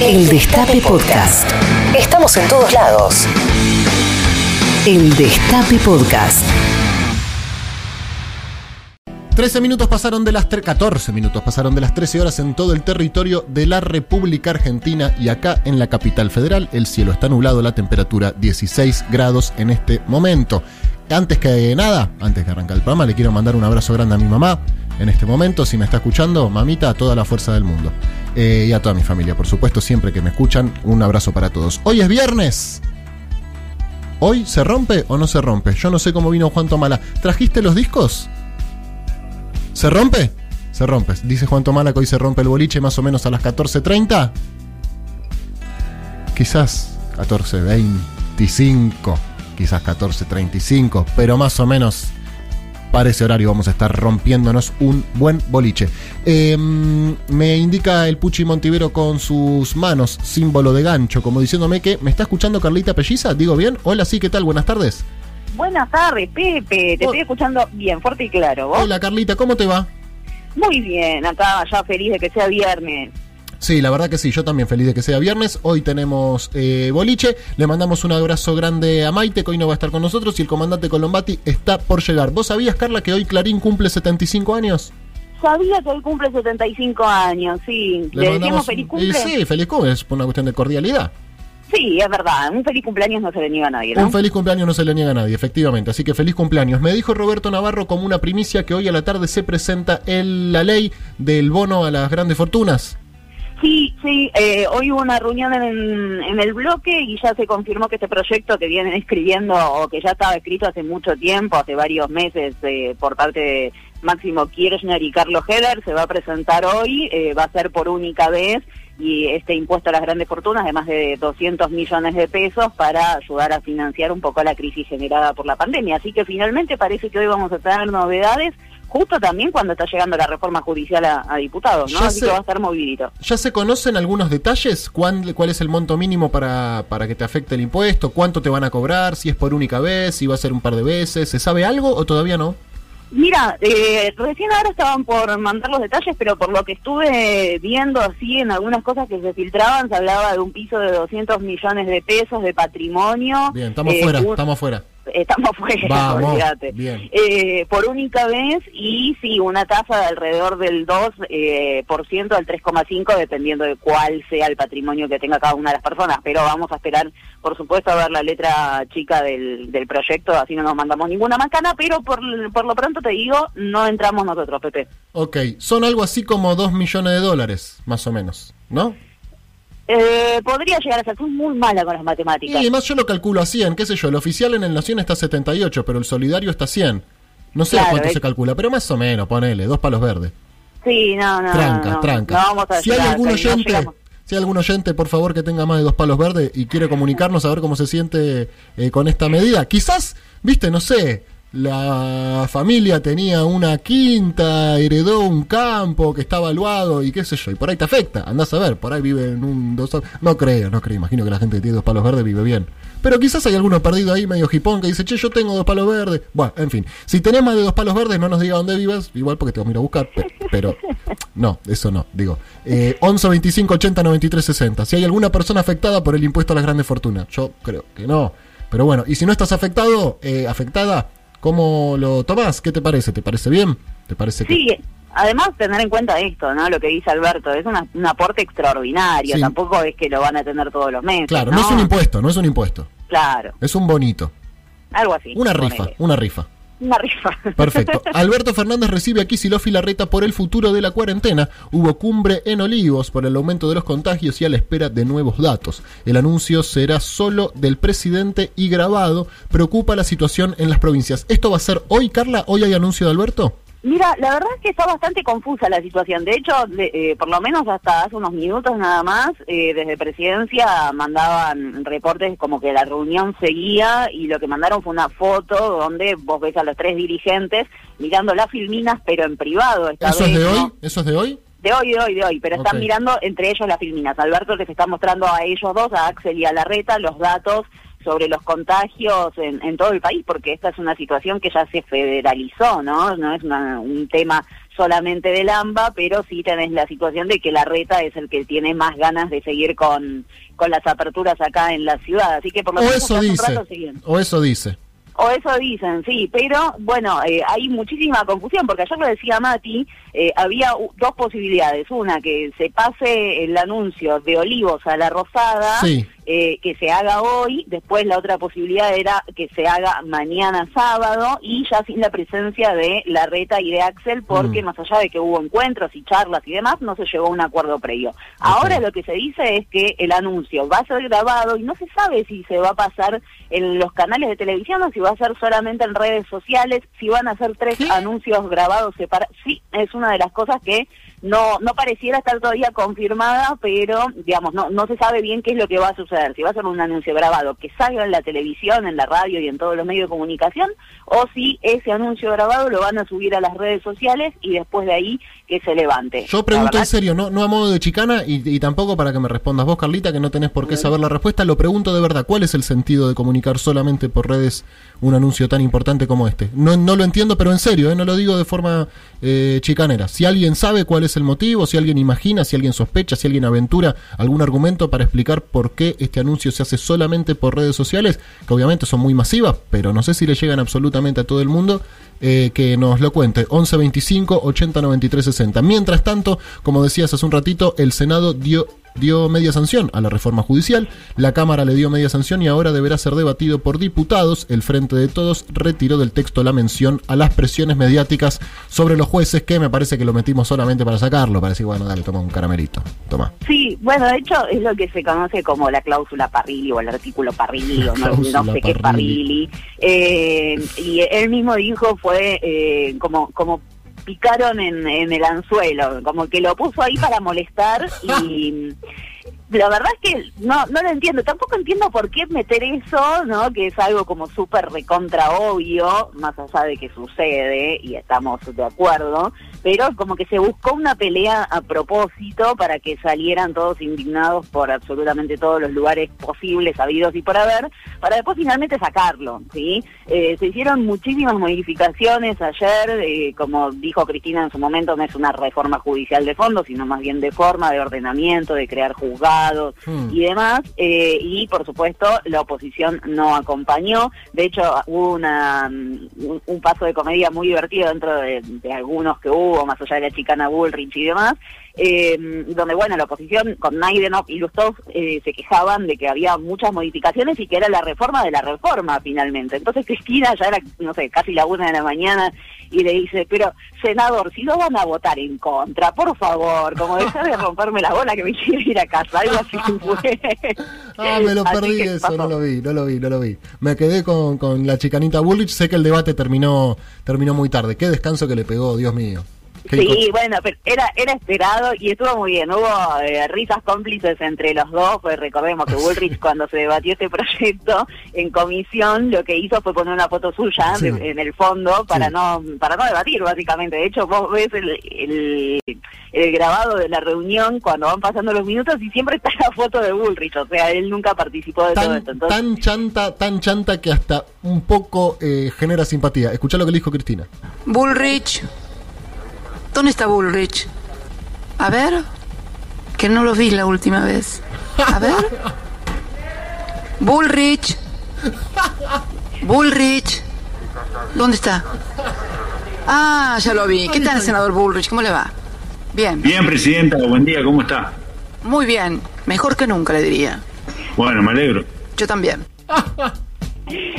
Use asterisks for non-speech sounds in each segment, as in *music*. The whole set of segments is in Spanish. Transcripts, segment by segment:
El Destape Podcast. Estamos en todos lados. El Destape Podcast. 13 minutos pasaron de las 14 minutos pasaron de las 13 horas en todo el territorio de la República Argentina y acá en la capital federal el cielo está nublado, la temperatura 16 grados en este momento. Antes que nada, antes de arrancar el programa, le quiero mandar un abrazo grande a mi mamá en este momento, si me está escuchando, mamita, a toda la fuerza del mundo. Eh, y a toda mi familia, por supuesto, siempre que me escuchan, un abrazo para todos. Hoy es viernes. ¿Hoy se rompe o no se rompe? Yo no sé cómo vino Juan Tomala. ¿Trajiste los discos? ¿Se rompe? Se rompe. Dice Juan Tomala que hoy se rompe el boliche más o menos a las 14.30. Quizás 14.25, quizás 14.35, pero más o menos para ese horario vamos a estar rompiéndonos un buen boliche. Em, me indica el Puchi Montivero con sus manos, símbolo de gancho, como diciéndome que me está escuchando Carlita Pelliza. ¿Digo bien? Hola, sí, ¿qué tal? Buenas tardes. Buenas tardes, Pepe. Te Oh. estoy escuchando bien, fuerte y claro. ¿Vos? Hola, Carlita, ¿cómo te va? Muy bien, acá ya feliz de que sea viernes. Sí, la verdad que sí, yo también feliz de que sea viernes. Hoy tenemos eh, boliche. Le mandamos un abrazo grande a Maite, que hoy no va a estar con nosotros, y el comandante Colombati está por llegar. ¿Vos sabías, Carla, que hoy Clarín cumple 75 años? Sabía que hoy cumple 75 años, sí. ¿Le, decíamos feliz cumple? sí, feliz cumple, es por una cuestión de cordialidad. Sí, es verdad. Un feliz cumpleaños no se le niega a nadie, ¿no? Un feliz cumpleaños no se le niega a nadie, efectivamente. Así que feliz cumpleaños. Me dijo Roberto Navarro como una primicia que hoy a la tarde se presenta el- la ley del bono a las grandes fortunas. Sí, sí. eh, hoy hubo una reunión en, el bloque y ya se confirmó que este proyecto que vienen escribiendo o que ya estaba escrito hace mucho tiempo, hace varios meses, eh, por parte de Máximo Kirchner y Carlos Heller, se va a presentar hoy. eh, va a ser por única vez y este impuesto a las grandes fortunas de más de 200 millones de pesos para ayudar a financiar un poco la crisis generada por la pandemia. Así que finalmente parece que hoy vamos a tener novedades, justo también cuando está llegando la reforma judicial a, a diputados, ¿no? Ya Así sé. que va a estar movidito. ¿Ya se conocen algunos detalles? ¿Cuán- ¿Cuál es el monto mínimo para, para que te afecte el impuesto? ¿Cuánto te van a cobrar? ¿Si es por única vez? ¿Si va a ser un par de veces? ¿Se sabe algo o todavía no? Mira, eh, recién ahora estaban por mandar los detalles, pero por lo que estuve viendo así en algunas cosas que se filtraban, se hablaba de un piso de 200 millones de pesos de patrimonio. Bien, estamos Eh, fuera, un- estamos fuera. Estamos *laughs* fuera, Vamos, olvídate. Eh, por única vez y sí, una tasa de alrededor del 2% eh, por ciento al 3,5% dependiendo de cuál sea el patrimonio que tenga cada una de las personas. Pero vamos a esperar, por supuesto, a ver la letra chica del, del proyecto, así no nos mandamos ninguna macana, pero por, por lo pronto te digo, no entramos nosotros, Pepe. Ok, son algo así como 2 millones de dólares, más o menos, ¿no? Eh, podría llegar a ser, muy mala con las matemáticas. Y además yo lo calculo a 100, qué sé yo, el oficial en el Nación está a 78, pero el solidario está a 100. No sé Claro, cuánto es- se calcula, pero más o menos, ponele, dos palos verdes. Sí, no, no. tranca, no, tranca. No vamos a si hay llegar, algún no oyente, si hay algún oyente, por favor, que tenga más de dos palos verdes y quiere comunicarnos a ver cómo se siente eh, con esta medida. Quizás, viste, no sé, la familia tenía una quinta, heredó un campo que está evaluado y qué sé yo, y por ahí te afecta, andás a ver, por ahí vive en un dos No creo, no creo, imagino que la gente que tiene dos palos verdes vive bien. Pero quizás hay alguno perdido ahí, medio hipón, que dice, che, yo tengo dos palos verdes. Bueno, en fin, si tenés más de dos palos verdes, no nos diga dónde vivas, igual porque te vamos a ir a buscar, pe- pero no, eso no, digo. Eh, 11 25 80 93 60. Si hay alguna persona afectada por el impuesto a las grandes fortunas, yo creo que no. Pero bueno, y si no estás afectado, eh, afectada, ¿cómo lo tomás? ¿Qué te parece? ¿Te parece bien? ¿Te parece que.? Sí, además tener en cuenta esto, ¿no? Lo que dice Alberto, es una- un aporte extraordinario, Sí. tampoco es que lo van a tener todos los meses. Claro, ¿no? no es un impuesto, no es un impuesto. Claro, Es un bonito. algo así. Una rifa, ponele. una rifa. Una rifa. Perfecto. *laughs* Alberto Fernández recibe a Kicillof y Larreta por el futuro de la cuarentena. Hubo cumbre en Olivos por el aumento de los contagios y a la espera de nuevos datos. El anuncio será solo del presidente y grabado. Preocupa la situación en las provincias. ¿Esto va a ser hoy, Carla? ¿Hoy hay anuncio de Alberto? Mira, la verdad es que está bastante confusa la situación. De hecho, de- eh, por lo menos hasta hace unos minutos nada más, eh, desde presidencia mandaban reportes como que la reunión seguía y lo que mandaron fue una foto donde vos ves a los tres dirigentes mirando las filminas, pero en privado. Esta ¿Eso es de ¿no? hoy? ¿Eso es de hoy? De hoy, de hoy, de hoy, pero están mirando entre ellos las filminas. Alberto les está mostrando a ellos dos, a Axel y a Larreta, los datos sobre los contagios en, en todo el país, porque esta es una situación que ya se federalizó, ¿no? No es una- un tema solamente del AMBA, pero sí tenés la situación de que la reta es el que tiene más ganas de seguir con, con las aperturas acá en la ciudad. Así que por lo O menos eso un rato. O eso dice. O eso dicen, sí, pero bueno, eh, hay muchísima confusión, porque ayer lo decía Mati, eh, había dos posibilidades. Una, que se pase el anuncio de Olivos a la Rosada, Sí. eh, que se haga hoy, después la otra posibilidad era que se haga mañana sábado y ya sin la presencia de la reta y de Axel, porque Mm. más allá de que hubo encuentros y charlas y demás, no se llegó a un acuerdo previo. Ahora lo que se dice es que el anuncio va a ser grabado y no se sabe si se va a pasar en los canales de televisión o si va a ser solamente en redes sociales, si van a ser tres anuncios grabados separados. Sí, es una de las cosas que no no pareciera estar todavía confirmada, pero digamos, no no se sabe bien qué es lo que va a suceder, si va a ser un anuncio grabado que salga en la televisión, en la radio y en todos los medios de comunicación, o si ese anuncio grabado lo van a subir a las redes sociales y después de ahí que se levante. Yo pregunto en serio, no, no a modo de chicana y, y tampoco para que me respondas vos, Carlita, que no tenés por qué saber la respuesta. Lo pregunto de verdad, ¿cuál es el sentido de comunicar solamente por redes un anuncio tan importante como este? No, no lo entiendo, pero en serio, ¿eh? no lo digo de forma eh, chicanera. Si alguien sabe cuál es el motivo, si alguien imagina, si alguien sospecha, si alguien aventura algún argumento para explicar por qué este anuncio se hace solamente por redes sociales, que obviamente son muy masivas, pero no sé si le llegan absolutamente a todo el mundo, eh, que nos lo cuente. 11 25 80 93 60. Mientras tanto, como decías hace un ratito, el Senado dio dio media sanción a la reforma judicial, la Cámara le dio media sanción y ahora deberá ser debatido por diputados. El Frente de Todos retiró del texto la mención a las presiones mediáticas sobre los jueces, que me parece que lo metimos solamente para sacarlo, para decir, bueno, dale, toma un caramelito, toma. Sí, bueno, de hecho es lo que se conoce como la cláusula Parrilli o el artículo Parrilli o no, *laughs* sé qué. Parrilli. Eh, y él mismo dijo fue eh, como como picaron en, en el anzuelo, como que lo puso ahí para molestar y *laughs* la verdad es que no no lo entiendo, tampoco entiendo por qué meter eso, ¿no? Que es algo como súper recontra obvio, más allá de que sucede y estamos de acuerdo, pero como que se buscó una pelea a propósito para que salieran todos indignados por absolutamente todos los lugares posibles, habidos y por haber, para después finalmente sacarlo, ¿sí? Eh, se hicieron muchísimas modificaciones ayer, eh, como dijo Cristina en su momento, no es una reforma judicial de fondo, sino más bien de forma, de ordenamiento, de crear juzgados Hmm. y demás, eh, y por supuesto la oposición no acompañó, de hecho hubo una, mm, un, un paso de comedia muy divertido dentro de, de algunos que hubo, más allá de la chicana Bullrich y demás, eh, donde bueno, la oposición con Naidenov y Lustov eh, se quejaban de que había muchas modificaciones y que era la reforma de la reforma finalmente. Entonces Cristina ya era, no sé, casi la una de la mañana y le dice, pero senador, si no van a votar en contra, por favor, como dejar de romperme la bola que me quiero ir a casa, algo así *laughs* fue. Ah, me lo Así perdí eso, pasó. no lo vi, no lo vi, no lo vi. Me quedé con, con la chicanita Bullrich, sé que el debate terminó terminó muy tarde. Qué descanso que le pegó, Dios mío. Sí, bueno, pero era era esperado y estuvo muy bien. Hubo eh, risas cómplices entre los dos. Pues recordemos que *laughs* Bullrich cuando se debatió este proyecto en comisión lo que hizo fue poner una foto suya Sí. de- en el fondo para Sí. no para no debatir básicamente. De hecho, vos ves el, el, el grabado de la reunión cuando van pasando los minutos y siempre está *laughs* la foto de Bullrich. O sea, él nunca participó de todo esto. Entonces, tan chanta, tan chanta que hasta un poco eh, genera simpatía. Escuchá lo que le dijo Cristina. Bullrich. ¿Dónde está Bullrich? A ver. Que no lo vi la última vez. A ver. Bullrich. Bullrich. ¿Dónde está? Ah, ya lo vi. ¿Qué tal, senador Bullrich? ¿Cómo le va? Bien. Bien, Presidenta, buen día, ¿cómo está? Muy bien. Mejor que nunca, le diría. Bueno, me alegro. Yo también. *laughs*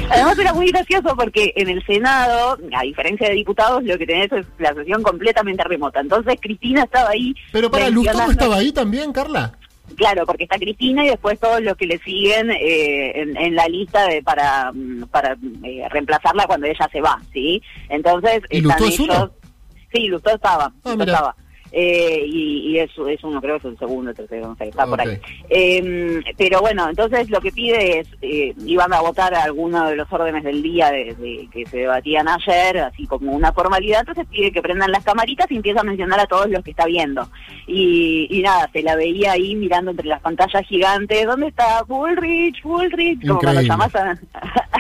Además era muy gracioso porque en el Senado, a diferencia de diputados, lo que tenés es la sesión completamente remota. Entonces Cristina estaba ahí. Pero para, ¿Lustó estaba ahí también, Carla? Claro, porque está Cristina y después todos los que le siguen eh, en, en la lista de para mm, para eh, reemplazarla cuando ella se va, ¿sí? Entonces ¿Y están ellos. Sí, Lustó estaba. Ah, Lustó estaba. Eh, y, y es, es uno, creo que es el segundo, el tercero, no sé, está por ahí. Eh, pero bueno, entonces lo que pide es, eh, iban a votar algunos de los órdenes del día de, de- que se debatían ayer, así como una formalidad, entonces pide que prendan las camaritas y empieza a mencionar a todos los que está viendo. Y, y nada, se la veía ahí mirando entre las pantallas gigantes, ¿dónde está Bullrich, Bullrich? Como cuando llamás a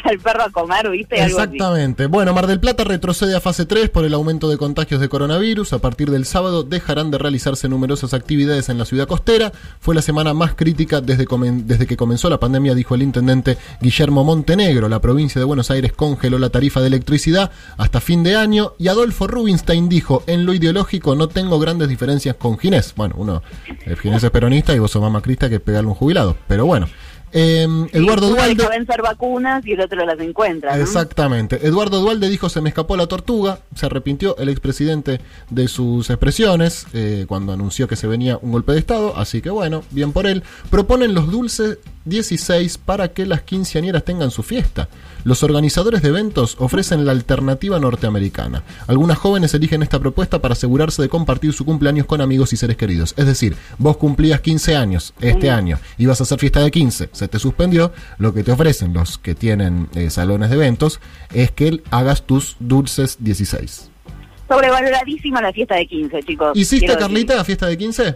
al perro a comer, ¿viste? Exactamente. Bueno, Mar del Plata retrocede a fase 3 por el aumento de contagios de coronavirus. A partir del sábado dejarán de realizarse numerosas actividades en la ciudad costera. Fue la semana más crítica desde, desde que comenzó la pandemia, dijo el intendente Guillermo Montenegro. La provincia de Buenos Aires congeló la tarifa de electricidad hasta fin de año. Y Adolfo Rubinstein dijo, en lo ideológico no tengo grandes diferencias con Ginés. Bueno, uno, el Ginés es peronista y vos sos más macrista que pegarle un jubilado. Pero bueno. Eh, Eduardo Uno Dualde... deja vencer vacunas y el otro las encuentra, ¿no? Exactamente. Eduardo Dualde dijo se me escapó la tortuga, se arrepintió el expresidente de sus expresiones eh, cuando anunció que se venía un golpe de Estado, así que bueno, bien por él. Proponen los dulces 16 para que las quinceañeras tengan su fiesta. Los organizadores de eventos ofrecen la alternativa norteamericana. Algunas jóvenes eligen esta propuesta para asegurarse de compartir su cumpleaños con amigos y seres queridos. Es decir, vos cumplías 15 años este año, ibas a hacer fiesta de 15, se te suspendió, lo que te ofrecen los que tienen eh, salones de eventos es que hagas tus dulces 16. Sobrevaloradísima la fiesta de 15, chicos. ¿Hiciste, Carlita, la fiesta de 15?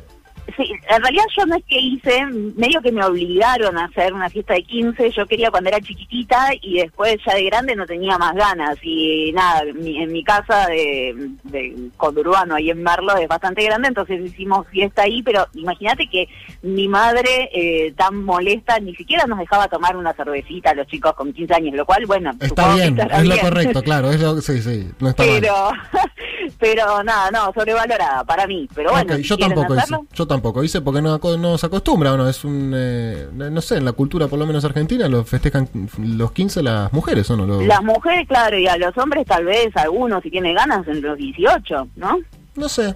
Sí, en realidad yo no es que hice, medio que me obligaron a hacer una fiesta de 15, yo quería cuando era chiquitita y después ya de grande no tenía más ganas y nada, mi- en mi casa de, de Conurbano ahí en Merlo es bastante grande, entonces hicimos fiesta ahí, pero imagínate que mi madre eh, tan molesta ni siquiera nos dejaba tomar una cervecita a los chicos con 15 años, lo cual, bueno, Está bien, es lo correcto, claro, es lo, sí, sí, no está mal. Pero, *laughs* pero nada, no, sobrevalorada para mí. Pero bueno, si yo tampoco hice, yo tampoco hice porque no, no se acostumbra, ¿o no? Es un, eh, no sé, en la cultura por lo menos argentina lo festejan los 15 las mujeres, ¿o no? Lo- Las mujeres, claro, y a los hombres tal vez algunos, si tienen ganas, en los 18, ¿no? No sé,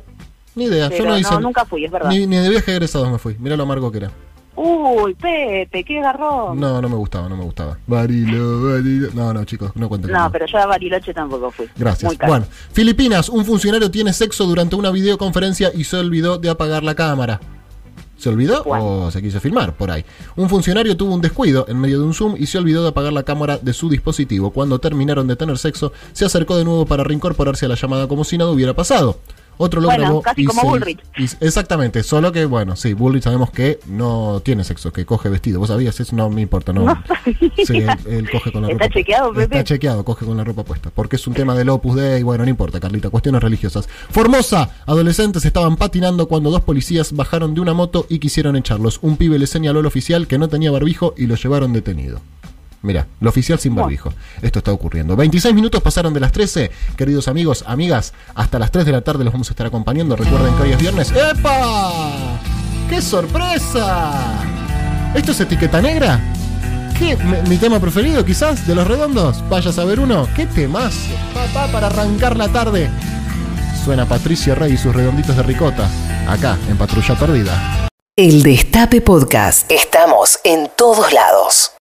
ni idea, Pero yo no hice... no, nunca fui, es verdad. Ni, ni de viaje egresados me fui, mirá lo amargo que era. Uy, Pepe, qué garrón. No, no me gustaba, no me gustaba. Barilo, barilo. No, no, chicos, no cuenten No, pero yo a Bariloche tampoco fui. Gracias. Muy caro. Bueno, Filipinas, un funcionario tiene sexo durante una videoconferencia y se olvidó de apagar la cámara. ¿Se olvidó Bueno. o se quiso filmar por ahí? Un funcionario tuvo un descuido en medio de un Zoom y se olvidó de apagar la cámara de su dispositivo. Cuando terminaron de tener sexo, se acercó de nuevo para reincorporarse a la llamada como si nada hubiera pasado. Otro lo Bueno, grabó casi y como se- Bullrich. y- exactamente, solo que, bueno, sí, Bullrich sabemos que no tiene sexo, que coge vestido. ¿Vos sabías? Eso no me importa, no. Sí, él, él coge con la ¿Está ropa chequeado, puesta. Pepe? Está chequeado, coge con la ropa puesta. Porque es un tema del Opus Dei, bueno, no importa, Carlita, cuestiones religiosas. Formosa, adolescentes estaban patinando cuando dos policías bajaron de una moto y quisieron echarlos. Un pibe le señaló al oficial que no tenía barbijo y lo llevaron detenido. Mira, el oficial sin barbijo. Esto está ocurriendo. 26 minutos pasaron de las 13. Queridos amigos, amigas, hasta las 3 de la tarde los vamos a estar acompañando. Recuerden que hoy es viernes. ¡Epa! ¡Qué sorpresa! ¿Esto es etiqueta negra? ¿Qué? ¿Mi, mi tema preferido quizás? ¿De los redondos? Vaya a saber uno. ¿Qué temazo? Papá, para arrancar la tarde. Suena Patricio Rey y sus redonditos de ricota. Acá, en Patrulla Perdida. El Destape Podcast. Estamos en todos lados.